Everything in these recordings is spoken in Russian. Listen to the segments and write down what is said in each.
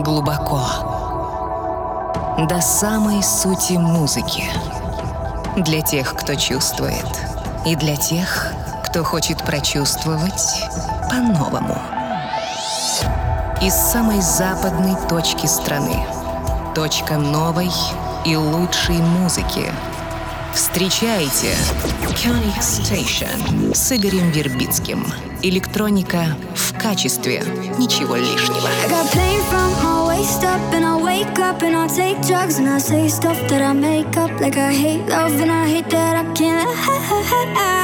глубоко, до самой сути музыки. Для тех, кто чувствует, и для тех, кто хочет прочувствовать по-новому. Из самой западной точки страны. Точка новой и лучшей музыки. Встречайте Koenig Station с Игорем Вербицким. Электроника в качестве. Ничего лишнего. I got pain from my waist up and I wake up and I take drugs and I say stuff that I make up like I hate love and I hate that I can't lie.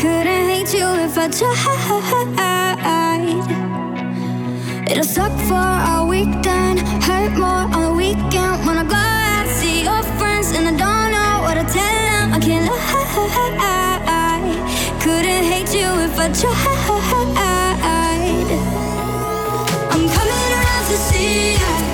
Couldn't hate you if I tried. It'll suck for a weekend, hurt more on the weekend when I go out see your friends and I don't what to tell them. I can't lie. Couldn't hate you if I tried. I'm coming around to see ya,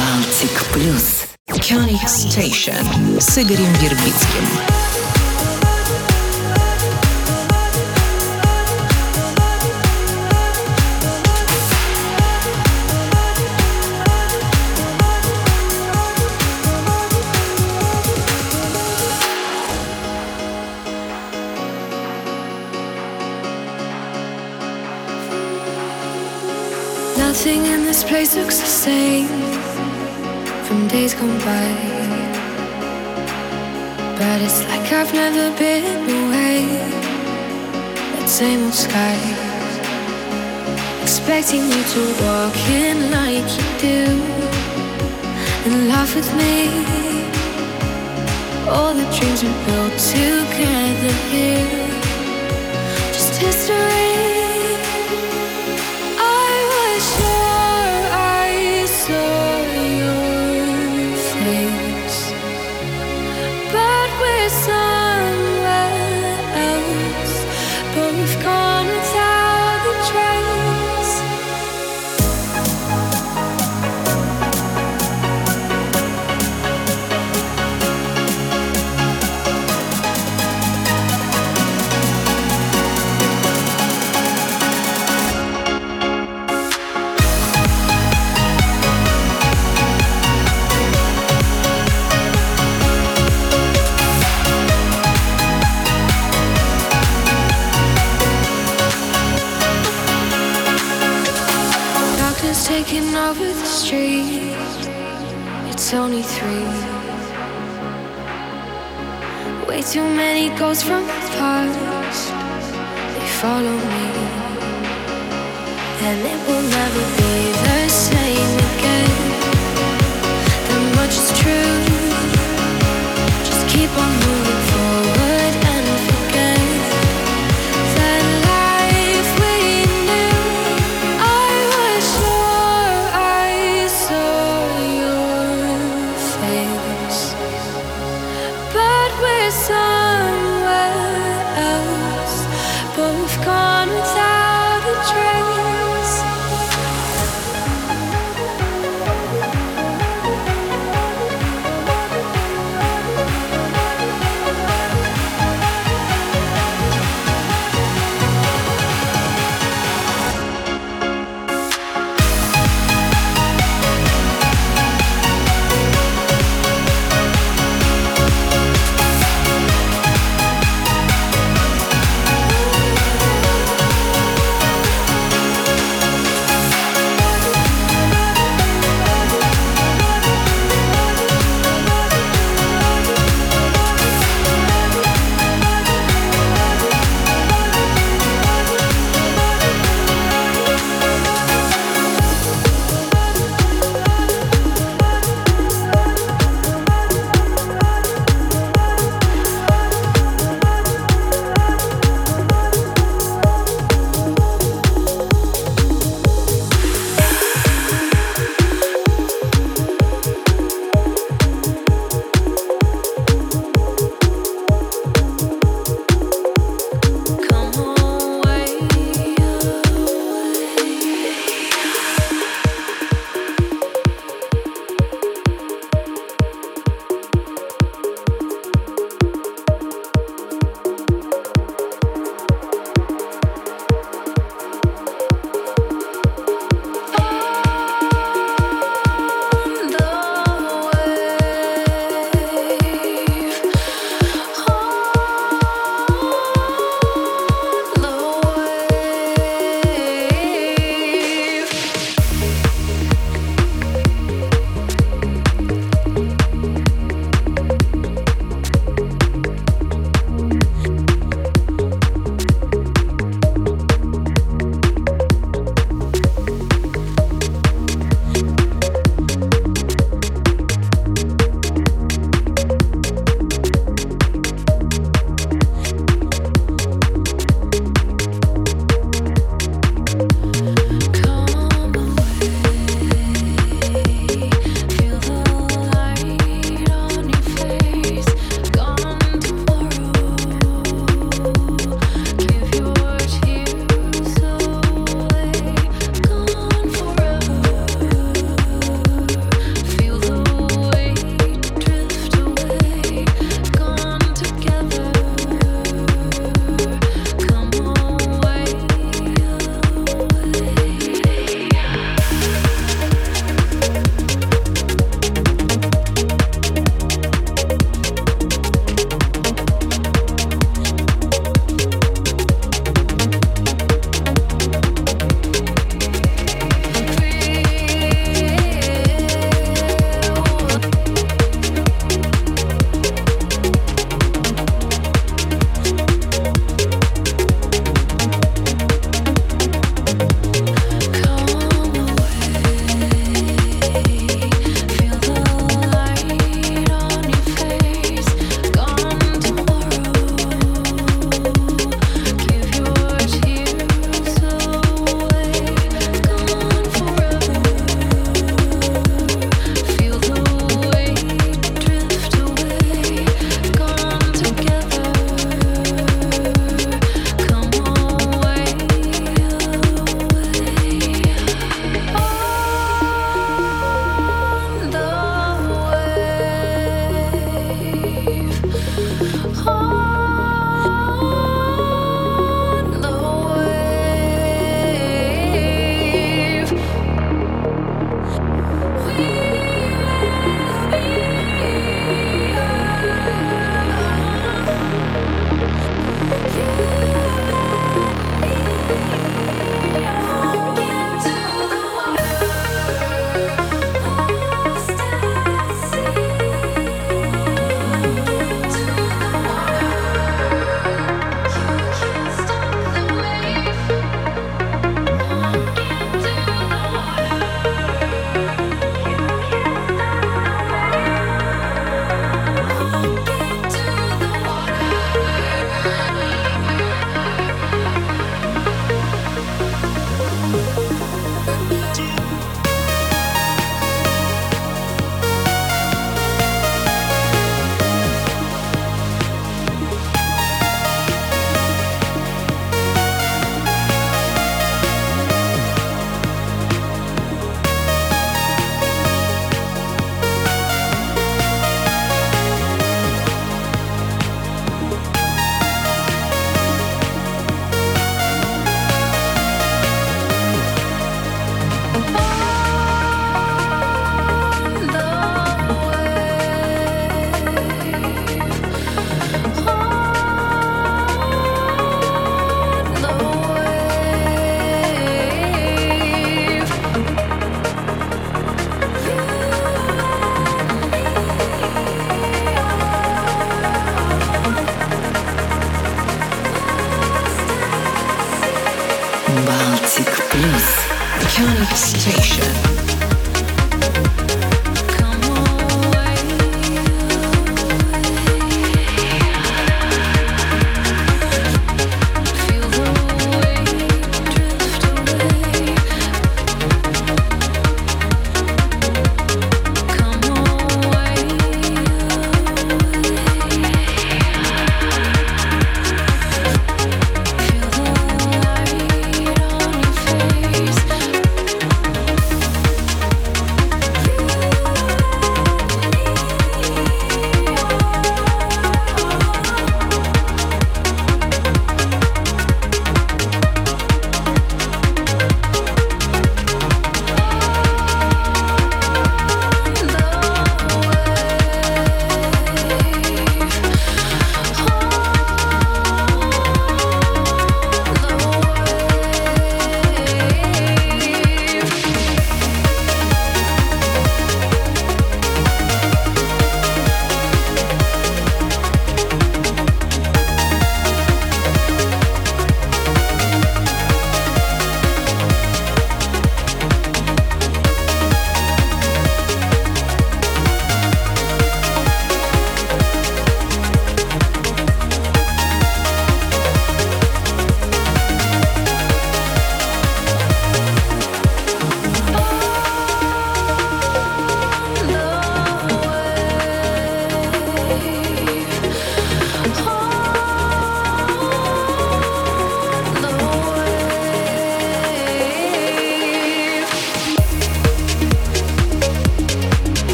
Балтик Плюс. Кёник Стейшн с Игорем Вербицким. Nothing in this place looks the same from days gone by. But it's like I've never been away. That same old sky. Expecting you to walk in like you do and love with me. All the dreams we built together here. Just history. It's only three. Way too many ghosts from the past. They follow me, and it will never be the same again. That much is true. Just keep on moving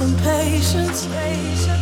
some patience.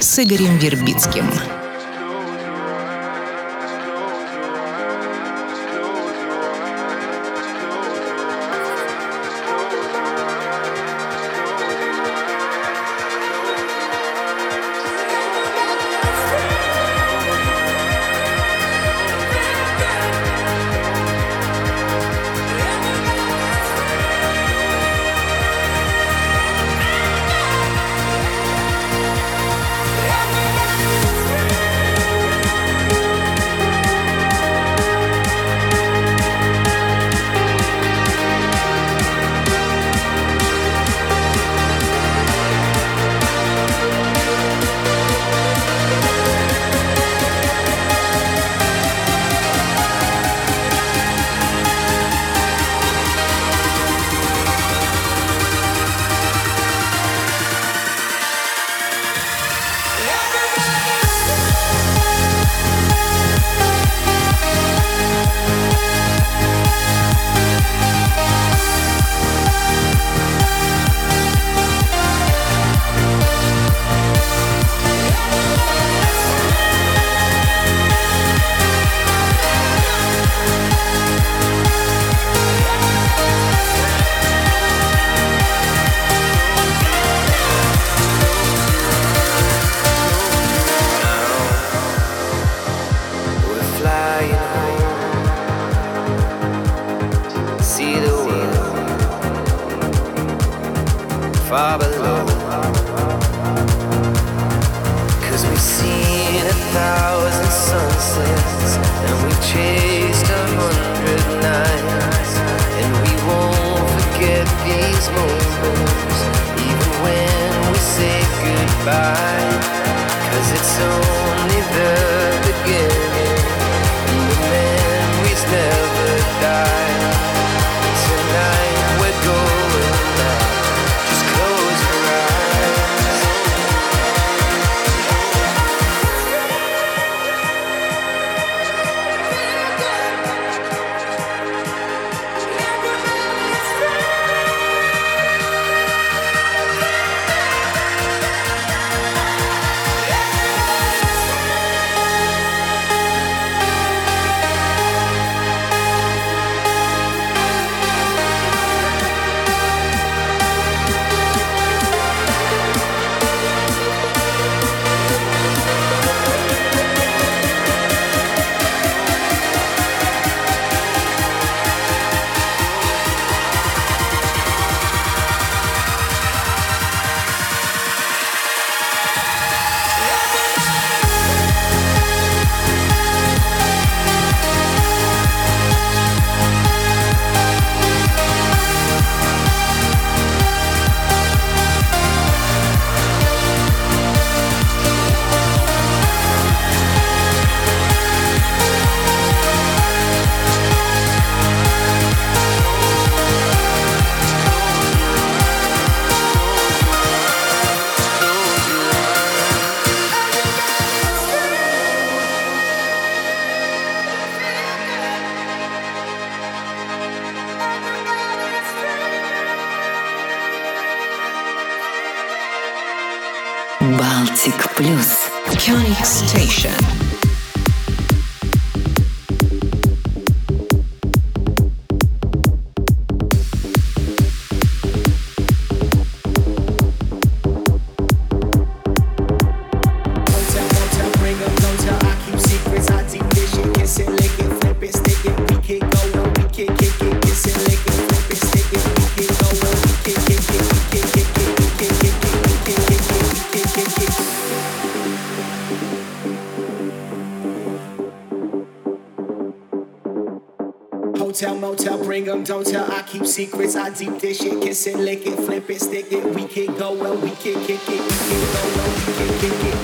С Игорем Вербицким. secrets. I deep this shit, kiss it, lick it, flip it, stick it. We can go and we can kick it. We can go and we can kick it.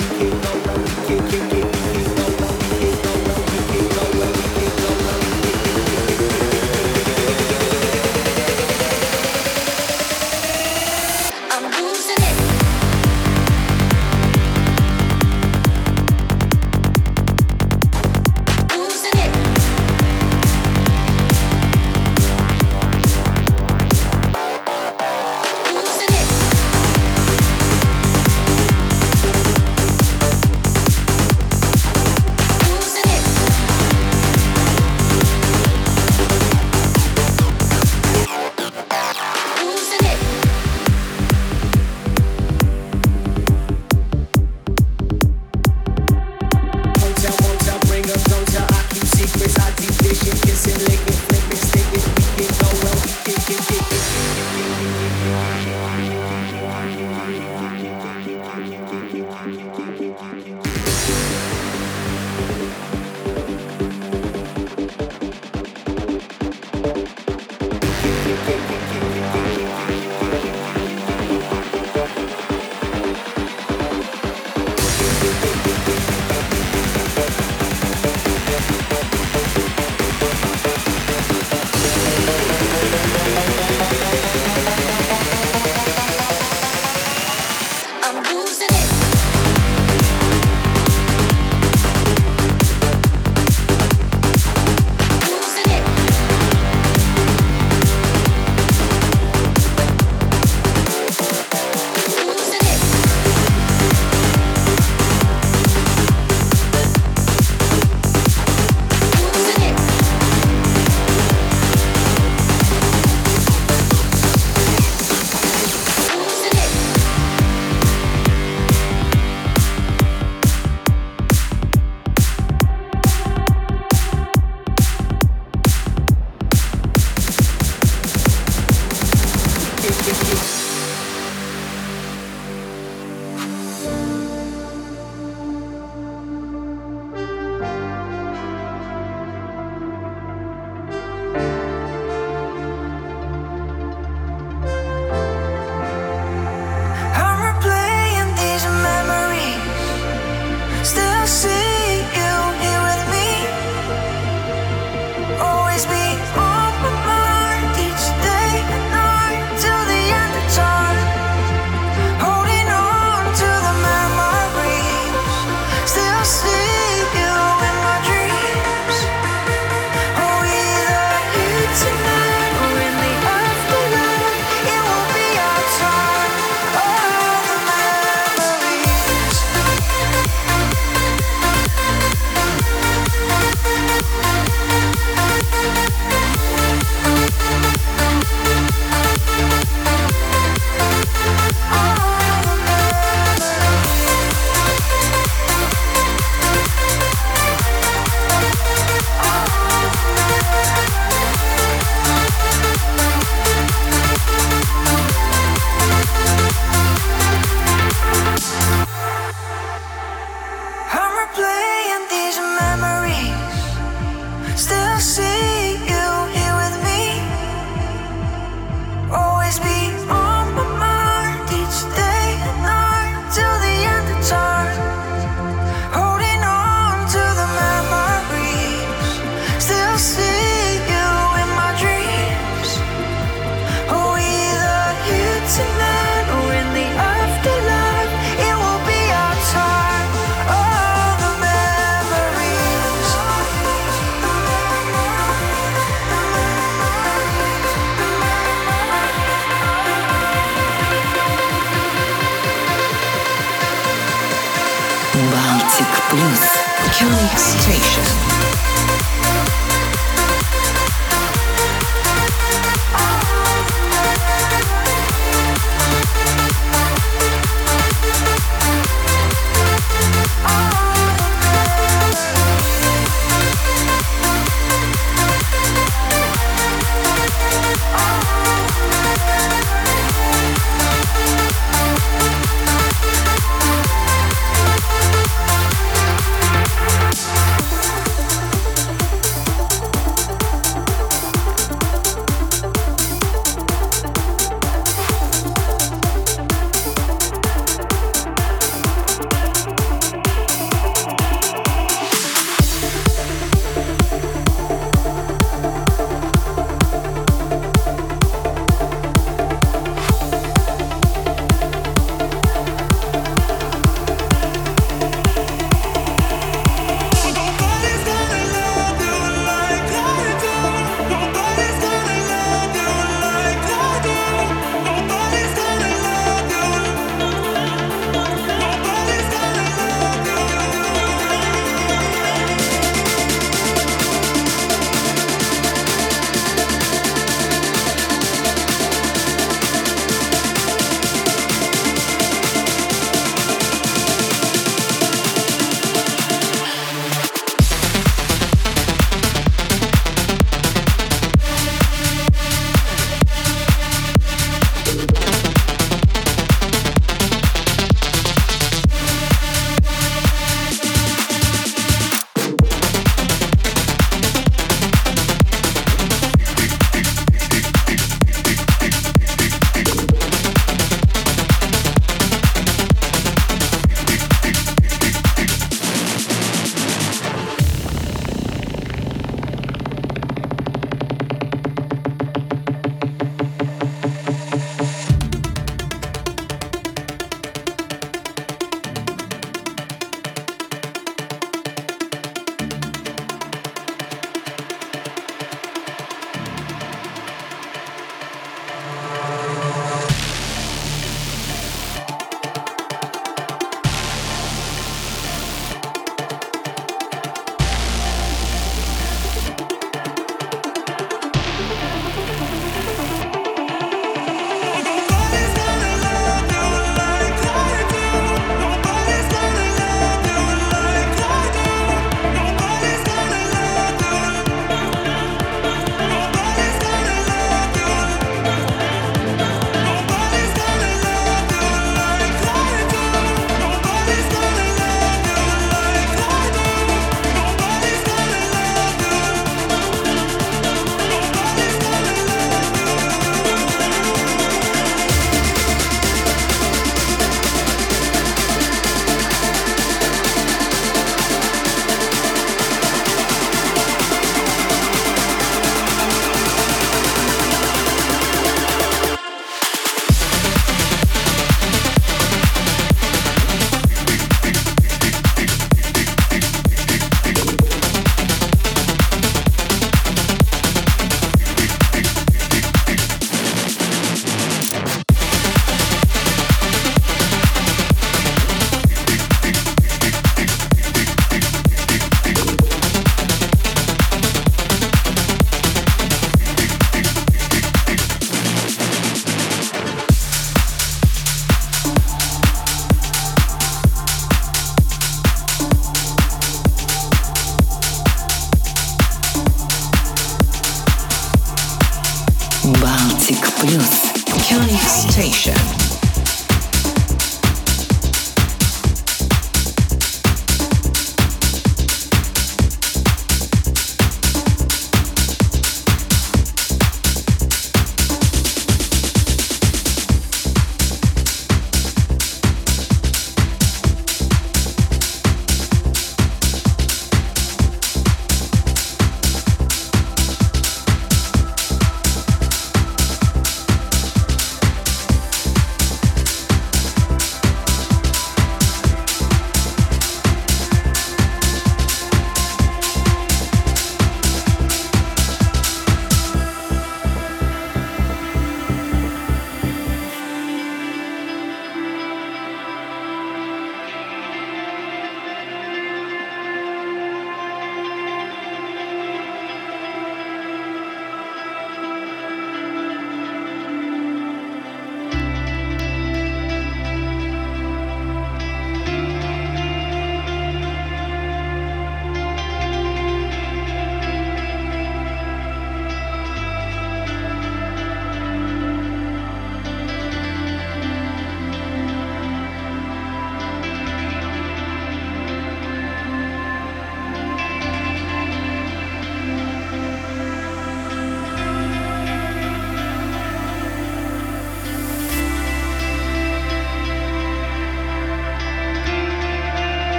Sessions.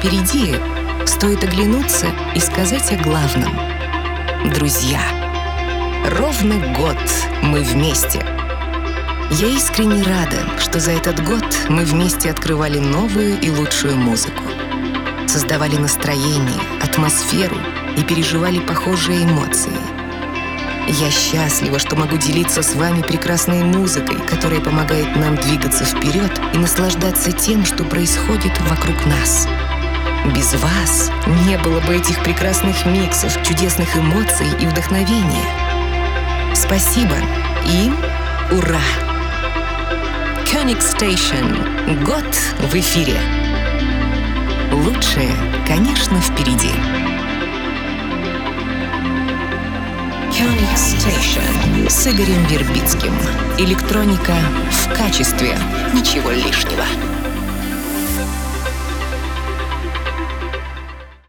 Впереди, стоит оглянуться и сказать о главном. Друзья, ровно год мы вместе. Я искренне рада, что за этот год мы вместе открывали новую и лучшую музыку. Создавали настроение, атмосферу и переживали похожие эмоции. Я счастлива, что могу делиться с вами прекрасной музыкой, которая помогает нам двигаться вперед и наслаждаться тем, что происходит вокруг нас. Без вас не было бы этих прекрасных миксов, чудесных эмоций и вдохновения. Спасибо и ура! Koenig Station. Год в эфире. Лучшее, конечно, впереди. Koenig Station. С Игорем Вербицким. Электроника в качестве. Ничего лишнего.